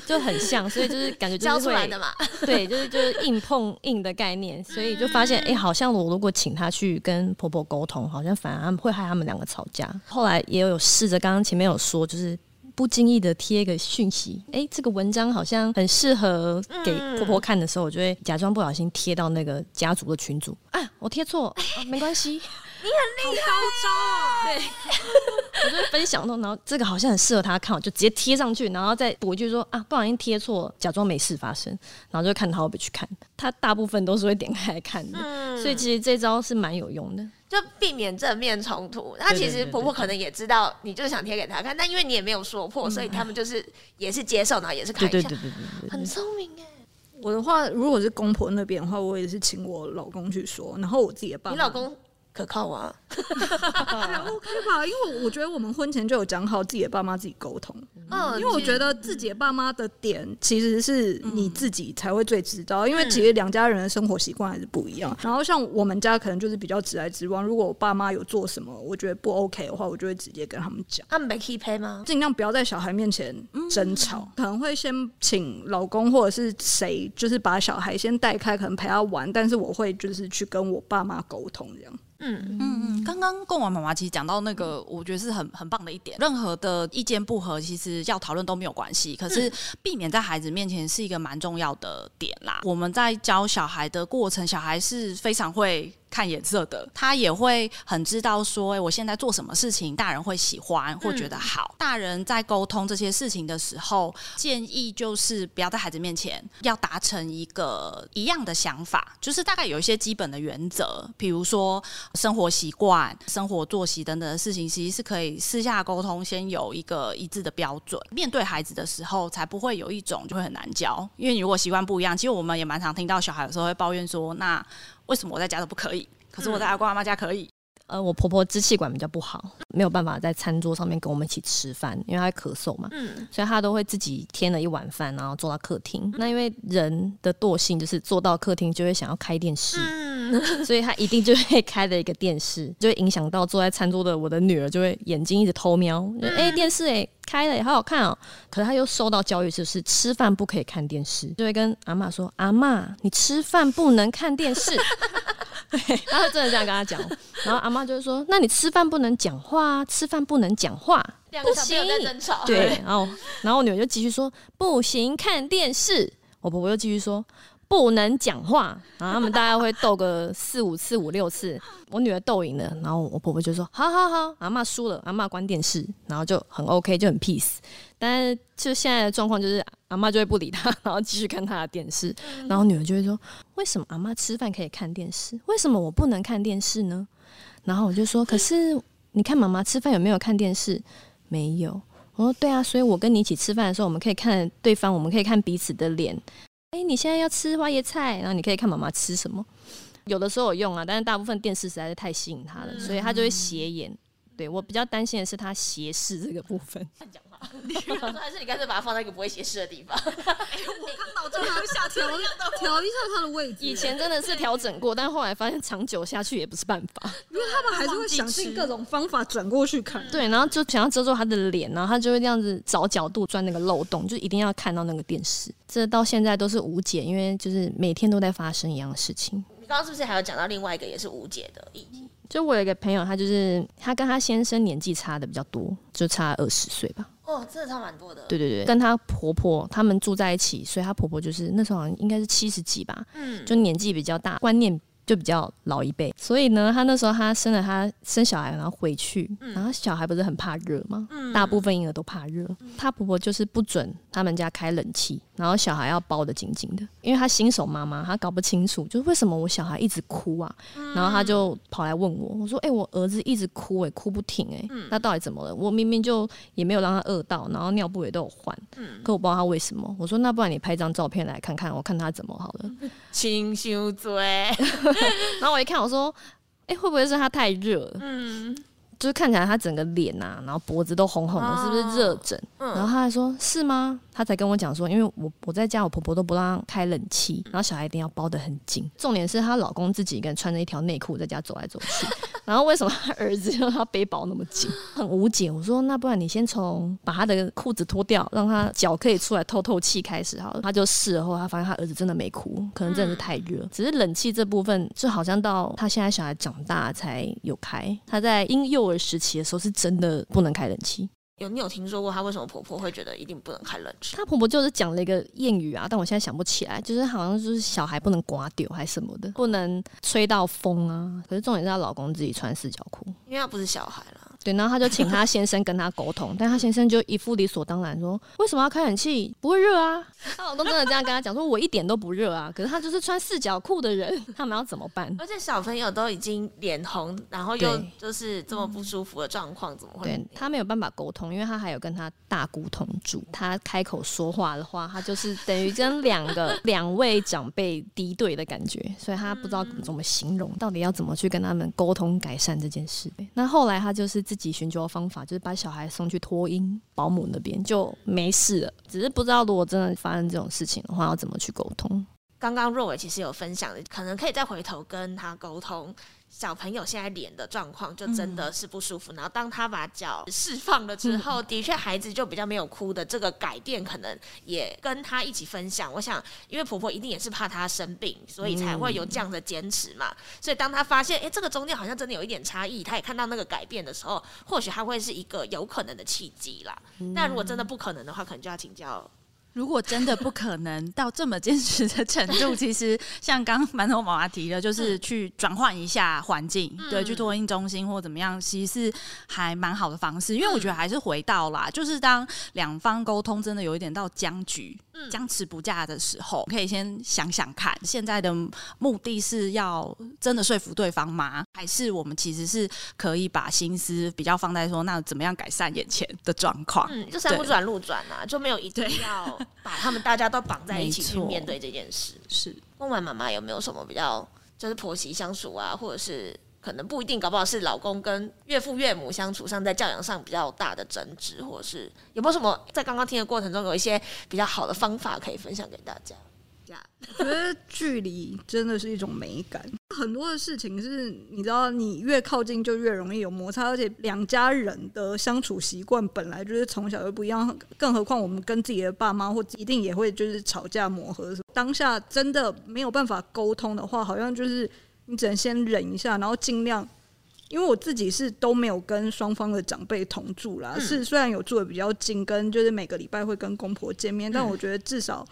就很像，所以就是感觉 *laughs* 教出来的嘛。对，就是就是硬碰硬的概念，所以就发现，哎、欸，好像我如果请他去跟婆婆沟通，好像反而会害他们两个吵架。后来也有试着，刚刚前面有说，就是。不经意的贴一个讯息，哎、欸，这个文章好像很适合给婆婆看的时候，我就会假装不小心贴到那个家族的群组。啊，我贴错、啊，没关系。你很厉害，啊，对，我就分享到，然后这个好像很适合他看，我就直接贴上去，然后再补一句说啊，不小心贴错，假装没事发生，然后就看他会不会去看。他大部分都是会点开来看的，嗯、所以其实这招是蛮有用的。就避免正面冲突，那其实婆婆可能也知道你就是想贴给她看，但因为你也没有说破，所以他们就是也是接受，然后也是看一下，很聪明哎。我的话，如果是公婆那边的话，我也是请我老公去说，然后我自己的爸爸，你老公。可靠啊，OK 吧？因为我觉得我们婚前就有讲好自己的爸妈自己沟通，嗯，因为我觉得自己的爸妈的点其实是你自己才会最知道，因为其实两家人的生活习惯还是不一样。然后像我们家可能就是比较直来直往，如果我爸妈有做什么我觉得不 OK 的话，我就会直接跟他们讲。他们没 keep 吗？尽量不要在小孩面前争吵，可能会先请老公或者是谁，就是把小孩先带开，可能陪他玩，但是我会就是去跟我爸妈沟通这样。嗯嗯嗯，刚刚贡丸妈妈其实讲到那个，我觉得是很很棒的一点。任何的意见不合，其实要讨论都没有关系。可是避免在孩子面前是一个蛮重要的点啦。我们在教小孩的过程，小孩是非常会。看颜色的，他也会很知道说，哎，我现在做什么事情，大人会喜欢或觉得好。大人在沟通这些事情的时候，建议就是不要在孩子面前要达成一个一样的想法，就是大概有一些基本的原则，比如说生活习惯、生活作息等等的事情，其实是可以私下沟通，先有一个一致的标准。面对孩子的时候，才不会有一种就会很难教，因为你如果习惯不一样，其实我们也蛮常听到小孩有时候会抱怨说，那。为什么我在家都不可以？可是我在阿公阿妈家可以。呃，我婆婆支气管比较不好，没有办法在餐桌上面跟我们一起吃饭，因为她咳嗽嘛。嗯，所以她都会自己添了一碗饭，然后坐到客厅。嗯、那因为人的惰性就是坐到客厅就会想要开电视，嗯、*laughs* 所以她一定就会开了一个电视，就会影响到坐在餐桌的我的女儿，就会眼睛一直偷瞄。哎、嗯欸，电视哎、欸、开了也，好好看哦、喔。可是他又受到教育，就是吃饭不可以看电视，就会跟阿妈说：“阿妈，你吃饭不能看电视。” *laughs* 对，他会真的这样跟他讲，然后阿妈就会说：“那你吃饭不能讲话，吃饭不能讲话，不行。”对，然后然后我女儿就继续说：“不行，看电视。”我婆婆又继续说。不能讲话，然后他们大概会斗个四五次、五六次，我女儿斗赢了，然后我婆婆就说：“好好好，阿妈输了，阿妈关电视，然后就很 OK，就很 peace。但是就现在的状况就是，阿妈就会不理她，*laughs* 然后继续看她的电视，然后女儿就会说：为什么阿妈吃饭可以看电视，为什么我不能看电视呢？然后我就说：可是你看妈妈吃饭有没有看电视？没有。我说：对啊，所以我跟你一起吃饭的时候，我们可以看对方，我们可以看彼此的脸。”你现在要吃花椰菜，然后你可以看妈妈吃什么。有的时候有用啊，但是大部分电视实在是太吸引他了，嗯、所以他就会斜眼。对，我比较担心的是他斜视这个部分。*laughs* *laughs* 你说还是你干脆把它放在一个不会斜视的地方？*laughs* 我刚脑中还会下调调一下它的位置。以前真的是调整过，但后来发现长久下去也不是办法，*laughs* 因为他们还是会想尽各种方法转过去看。对，然后就想要遮住他的脸，然后他就会这样子找角度钻那个漏洞，就一定要看到那个电视。这到现在都是无解，因为就是每天都在发生一样的事情。你刚刚是不是还有讲到另外一个也是无解的议题？就我有一个朋友，他就是他跟他先生年纪差的比较多，就差二十岁吧。哦，真的差蛮多的。对对对，跟她婆婆他们住在一起，所以她婆婆就是那时候好像应该是七十几吧，嗯，就年纪比较大，观念。就比较老一辈，所以呢，他那时候他生了他生小孩，然后回去，嗯、然后小孩不是很怕热吗？嗯、大部分婴儿都怕热。嗯、他婆婆就是不准他们家开冷气，然后小孩要包的紧紧的，因为他新手妈妈，他搞不清楚，就是为什么我小孩一直哭啊？嗯、然后他就跑来问我，我说：“哎、欸，我儿子一直哭、欸，哎，哭不停、欸，哎，那到底怎么了？我明明就也没有让他饿到，然后尿布也都有换，嗯、可我不知道他为什么。”我说：“那不然你拍张照片来看看，我看他怎么好了。*laughs* ”亲修嘴。*laughs* 然后我一看，我说：“哎、欸，会不会是他太热了？嗯，就是看起来他整个脸呐、啊，然后脖子都红红的，是不是热疹？”嗯、然后他还说：“是吗？她才跟我讲说，因为我我在家，我婆婆都不让开冷气，然后小孩一定要包得很紧。重点是她老公自己一个人穿着一条内裤在家走来走去，*laughs* 然后为什么她儿子要他背包那么紧？很无解。我说那不然你先从把他的裤子脱掉，让他脚可以出来透透气开始好了。他就试了后，他发现他儿子真的没哭，可能真的是太热。只是冷气这部分，就好像到他现在小孩长大才有开。他在婴幼儿时期的时候是真的不能开冷气。有你有听说过她为什么婆婆会觉得一定不能开冷气？她婆婆就是讲了一个谚语啊，但我现在想不起来，就是好像就是小孩不能刮丢还是什么的，不能吹到风啊。可是重点是她老公自己穿四角裤，因为她不是小孩了。对，然后他就请他先生跟他沟通，但他先生就一副理所当然说：“为什么要开冷气？不会热啊！” *laughs* 他老公真的这样跟他讲说：“我一点都不热啊！”可是他就是穿四角裤的人，他们要怎么办？而且小朋友都已经脸红，然后又就是这么不舒服的状况，怎么会？对，他没有办法沟通，因为他还有跟他大姑同住，他开口说话的话，他就是等于跟两个 *laughs* 两位长辈敌对的感觉，所以他不知道怎么形容，到底要怎么去跟他们沟通改善这件事。那后来他就是。自己寻求的方法就是把小孩送去托婴保姆那边就没事了，只是不知道如果真的发生这种事情的话，要怎么去沟通。刚刚若伟其实有分享的，可能可以再回头跟他沟通。小朋友现在脸的状况就真的是不舒服，嗯、然后当他把脚释放了之后，嗯、的确孩子就比较没有哭的。这个改变可能也跟他一起分享。我想，因为婆婆一定也是怕他生病，所以才会有这样的坚持嘛。嗯、所以当他发现，哎，这个中间好像真的有一点差异，他也看到那个改变的时候，或许他会是一个有可能的契机啦。那、嗯、如果真的不可能的话，可能就要请教。如果真的不可能到这么坚持的程度，*laughs* 其实像刚馒头妈妈提的，就是去转换一下环境，嗯、对，去托婴中心或怎么样，其实是还蛮好的方式。因为我觉得还是回到啦，就是当两方沟通真的有一点到僵局、僵持不下的时候，可以先想想看，现在的目的是要真的说服对方吗？还是我们其实是可以把心思比较放在说，那怎么样改善眼前的状况？嗯，就山不转路转啊，就没有一定要。把他们大家都绑在一起 *laughs* 去面对这件事。是，问完妈妈有没有什么比较，就是婆媳相处啊，或者是可能不一定，搞不好是老公跟岳父岳母相处上，在教养上比较大的争执，或者是有没有什么在刚刚听的过程中有一些比较好的方法可以分享给大家？我觉得距离真的是一种美感。很多的事情是，你知道，你越靠近就越容易有摩擦，而且两家人的相处习惯本来就是从小就不一样，更何况我们跟自己的爸妈或一定也会就是吵架磨合。当下真的没有办法沟通的话，好像就是你只能先忍一下，然后尽量。因为我自己是都没有跟双方的长辈同住啦，是虽然有住的比较近，跟就是每个礼拜会跟公婆见面，但我觉得至少。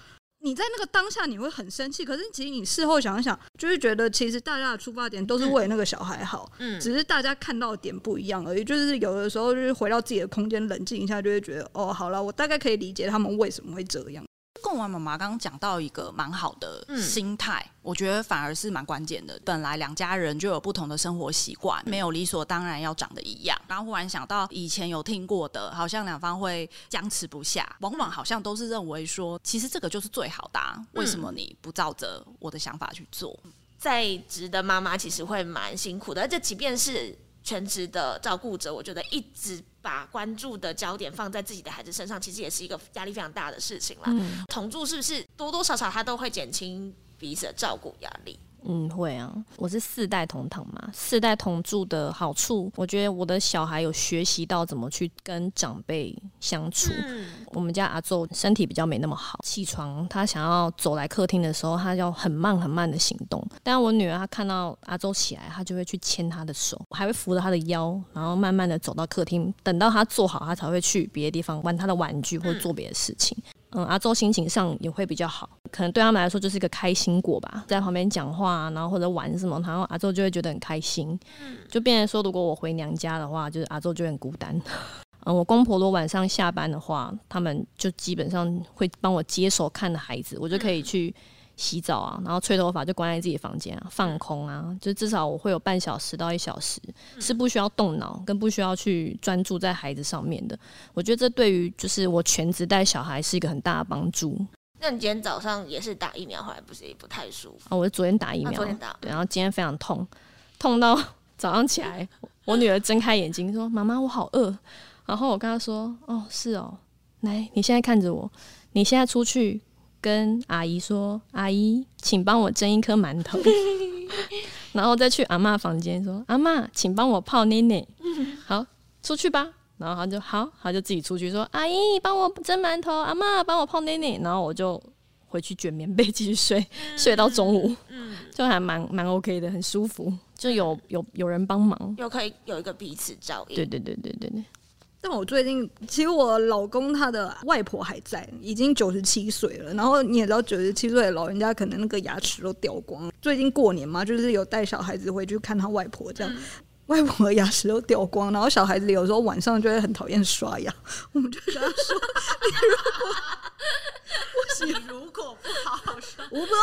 你在那个当下你会很生气，可是其实你事后想一想，就是觉得其实大家的出发点都是为了那个小孩好，嗯，只是大家看到的点不一样而已。就是有的时候就是回到自己的空间冷静一下，就会觉得哦，好了，我大概可以理解他们为什么会这样。贡丸妈妈刚刚讲到一个蛮好的心态，嗯、我觉得反而是蛮关键的。本来两家人就有不同的生活习惯，没有理所当然要长得一样。然后忽然想到以前有听过的，好像两方会僵持不下，往往好像都是认为说，其实这个就是最好的、啊，为什么你不照着我的想法去做？在职的妈妈其实会蛮辛苦的，而且即便是。全职的照顾者，我觉得一直把关注的焦点放在自己的孩子身上，其实也是一个压力非常大的事情啦。嗯、同住是不是多多少少他都会减轻彼此的照顾压力？嗯，会啊，我是四代同堂嘛，四代同住的好处，我觉得我的小孩有学习到怎么去跟长辈相处。嗯、我们家阿周身体比较没那么好，起床他想要走来客厅的时候，他要很慢很慢的行动。但我女儿她看到阿周起来，她就会去牵他的手，还会扶着他的腰，然后慢慢的走到客厅，等到他坐好，他才会去别的地方玩他的玩具或者做别的事情。嗯嗯，阿周心情上也会比较好，可能对他们来说就是一个开心果吧，在旁边讲话，然后或者玩什么，然后阿周就会觉得很开心，就变成说，如果我回娘家的话，就是阿周就很孤单。*laughs* 嗯，我公婆如果晚上下班的话，他们就基本上会帮我接手看的孩子，我就可以去。洗澡啊，然后吹头发就关在自己房间啊，放空啊，就至少我会有半小时到一小时是不需要动脑，跟不需要去专注在孩子上面的。我觉得这对于就是我全职带小孩是一个很大的帮助。那你今天早上也是打疫苗，后来不是也不太舒服？啊，我是昨天打疫苗，昨天打，对，然后今天非常痛，痛到早上起来，我女儿睁开眼睛说：“妈妈，我好饿。”然后我跟她说：“哦，是哦，来，你现在看着我。”你现在出去跟阿姨说，阿姨，请帮我蒸一颗馒头，*laughs* 然后再去阿妈房间说，阿妈，请帮我泡奶奶。好，出去吧。然后他就好，他就自己出去说：“阿姨，帮我蒸馒头，阿妈帮我泡奶奶。”然后我就回去卷棉被继续睡，嗯、睡到中午，嗯，就还蛮蛮 OK 的，很舒服，就有有有人帮忙，又可以有一个彼此照应。对对对对对对。但我最近，其实我老公他的外婆还在，已经九十七岁了。然后你也知道，九十七岁的老人家可能那个牙齿都掉光。最近过年嘛，就是有带小孩子回去看他外婆这样。外婆的牙齿都掉光，然后小孩子有时候晚上就会很讨厌刷牙，*laughs* 我们就跟他说：“你如果不行，如果不好好刷，我不知道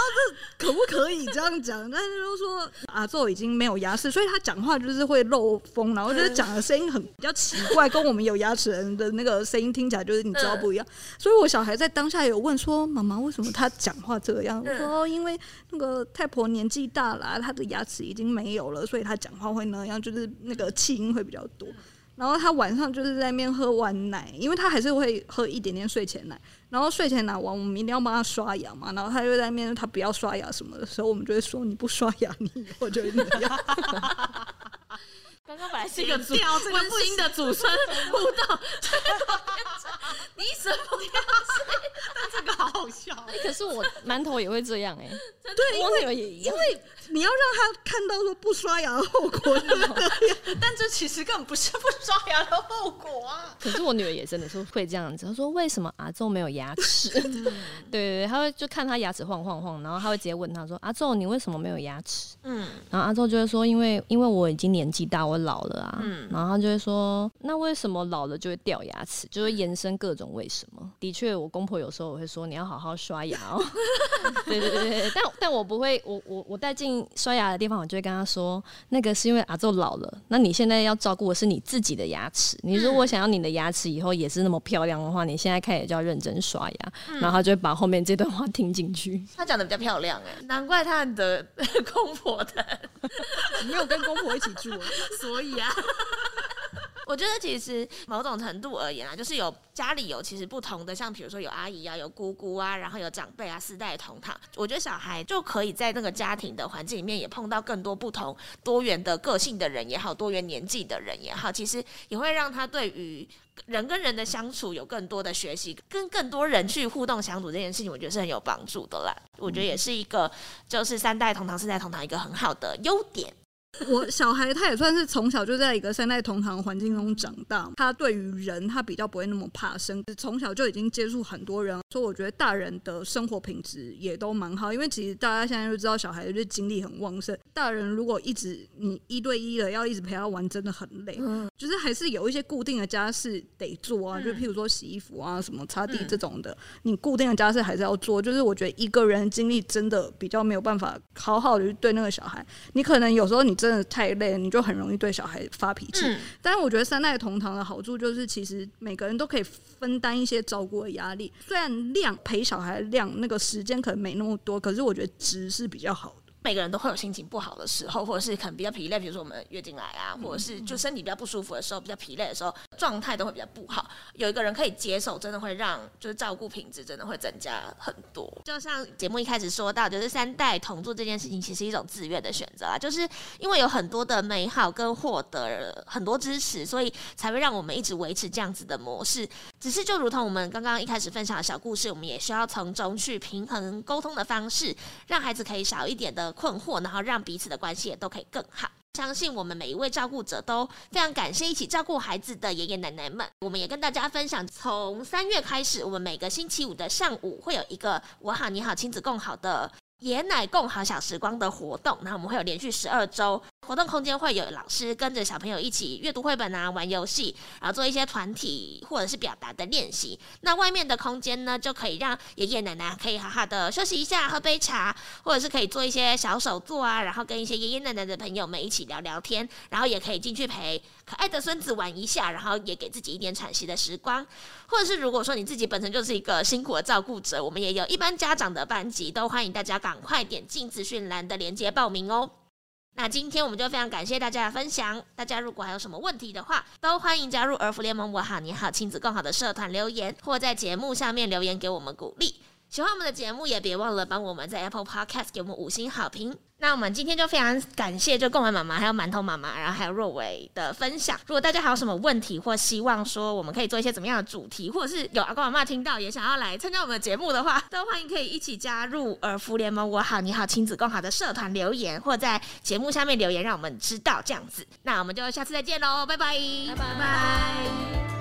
这可不可以这样讲，但是就说阿宙已经没有牙齿，所以他讲话就是会漏风，然后就是讲的声音很比较奇怪，跟我们有牙齿人的那个声音听起来就是你知道不一样。所以我小孩在当下有问说：妈妈为什么他讲话这样？我说因为那个太婆年纪大了，她的牙齿已经没有了，所以他讲话会那样，就是。是那个气音会比较多，然后他晚上就是在那边喝完奶，因为他还是会喝一点点睡前奶，然后睡前奶完，我们一定要帮他刷牙嘛，然后他就在那边他不要刷牙什么的时候，我们就会说，你不刷牙，你以后就会那样。*laughs* 刚刚本来是一个温馨的祖孙 *laughs* 互动，*laughs* 你什么东西？但这个好好笑。欸、可是我馒头也会这样哎、欸，对，因为因为你要让他看到说不刷牙的后果，但这其实根本不是不刷牙的后果啊。*laughs* 可是我女儿也真的是会这样子，她说为什么阿宙没有牙齿？*laughs* 对对对，她会就看他牙齿晃晃晃，然后她会直接问他说：“阿宙，你为什么没有牙齿？”嗯，然后阿宙就会说：“因为因为我已经年纪大，我。”老了啊，嗯，然后他就会说，那为什么老了就会掉牙齿？就会延伸各种为什么。的确，我公婆有时候我会说，你要好好刷牙哦。*laughs* 对对对对，但但我不会，我我我带进刷牙的地方，我就会跟他说，那个是因为阿宙老了，那你现在要照顾的是你自己的牙齿。你如果想要你的牙齿以后也是那么漂亮的话，你现在开始就要认真刷牙。嗯、然后他就会把后面这段话 *laughs* 听进去。他讲的比较漂亮哎，难怪他的公婆的 *laughs* 没有跟公婆一起住。所以啊，我觉得其实某种程度而言啊，就是有家里有其实不同的，像比如说有阿姨啊，有姑姑啊，然后有长辈啊，四代同堂。我觉得小孩就可以在那个家庭的环境里面，也碰到更多不同多元的个性的人也好，多元年纪的人也好，其实也会让他对于人跟人的相处有更多的学习，跟更多人去互动相处这件事情，我觉得是很有帮助的啦。我觉得也是一个就是三代同堂、四代同堂一个很好的优点。我小孩他也算是从小就在一个三代同堂环境中长大，他对于人他比较不会那么怕生，从小就已经接触很多人，所以我觉得大人的生活品质也都蛮好。因为其实大家现在就知道，小孩就是精力很旺盛，大人如果一直你一对一的要一直陪他玩，真的很累。嗯，就是还是有一些固定的家事得做啊，就譬如说洗衣服啊、什么擦地这种的，你固定的家事还是要做。就是我觉得一个人精力真的比较没有办法好好的去对那个小孩，你可能有时候你真。真的太累了，你就很容易对小孩发脾气。嗯、但是我觉得三代同堂的好处就是，其实每个人都可以分担一些照顾的压力。虽然量陪小孩量那个时间可能没那么多，可是我觉得值是比较好的。每个人都会有心情不好的时候，或者是可能比较疲累，比如说我们月经来啊，或者是就身体比较不舒服的时候，比较疲累的时候，状态都会比较不好。有一个人可以接受，真的会让就是照顾品质真的会增加很多。就像节目一开始说到，就是三代同住这件事情，其实是一种自愿的选择啊，就是因为有很多的美好跟获得很多支持，所以才会让我们一直维持这样子的模式。只是就如同我们刚刚一开始分享的小故事，我们也需要从中去平衡沟通的方式，让孩子可以少一点的困惑，然后让彼此的关系也都可以更好。相信我们每一位照顾者都非常感谢一起照顾孩子的爷爷奶奶们。我们也跟大家分享，从三月开始，我们每个星期五的上午会有一个“我好你好亲子共好”的爷奶共好小时光的活动。那我们会有连续十二周。活动空间会有老师跟着小朋友一起阅读绘本啊，玩游戏，然后做一些团体或者是表达的练习。那外面的空间呢，就可以让爷爷奶奶可以好好的休息一下，喝杯茶，或者是可以做一些小手作啊，然后跟一些爷爷奶奶的朋友们一起聊聊天，然后也可以进去陪可爱的孙子玩一下，然后也给自己一点喘息的时光。或者是如果说你自己本身就是一个辛苦的照顾者，我们也有一般家长的班级，都欢迎大家赶快点进资讯栏的链接报名哦。那今天我们就非常感谢大家的分享。大家如果还有什么问题的话，都欢迎加入儿福联盟我好你好亲子更好的社团留言，或在节目下面留言给我们鼓励。喜欢我们的节目，也别忘了帮我们在 Apple Podcast 给我们五星好评。那我们今天就非常感谢，就贡丸妈妈、还有馒头妈妈，然后还有若伟的分享。如果大家还有什么问题，或希望说我们可以做一些怎么样的主题，或者是有阿公阿嬷听到也想要来参加我们的节目的话，都欢迎可以一起加入儿福联盟我好你好亲子共好的社团留言，或在节目下面留言，让我们知道这样子。那我们就下次再见喽，拜拜。拜拜。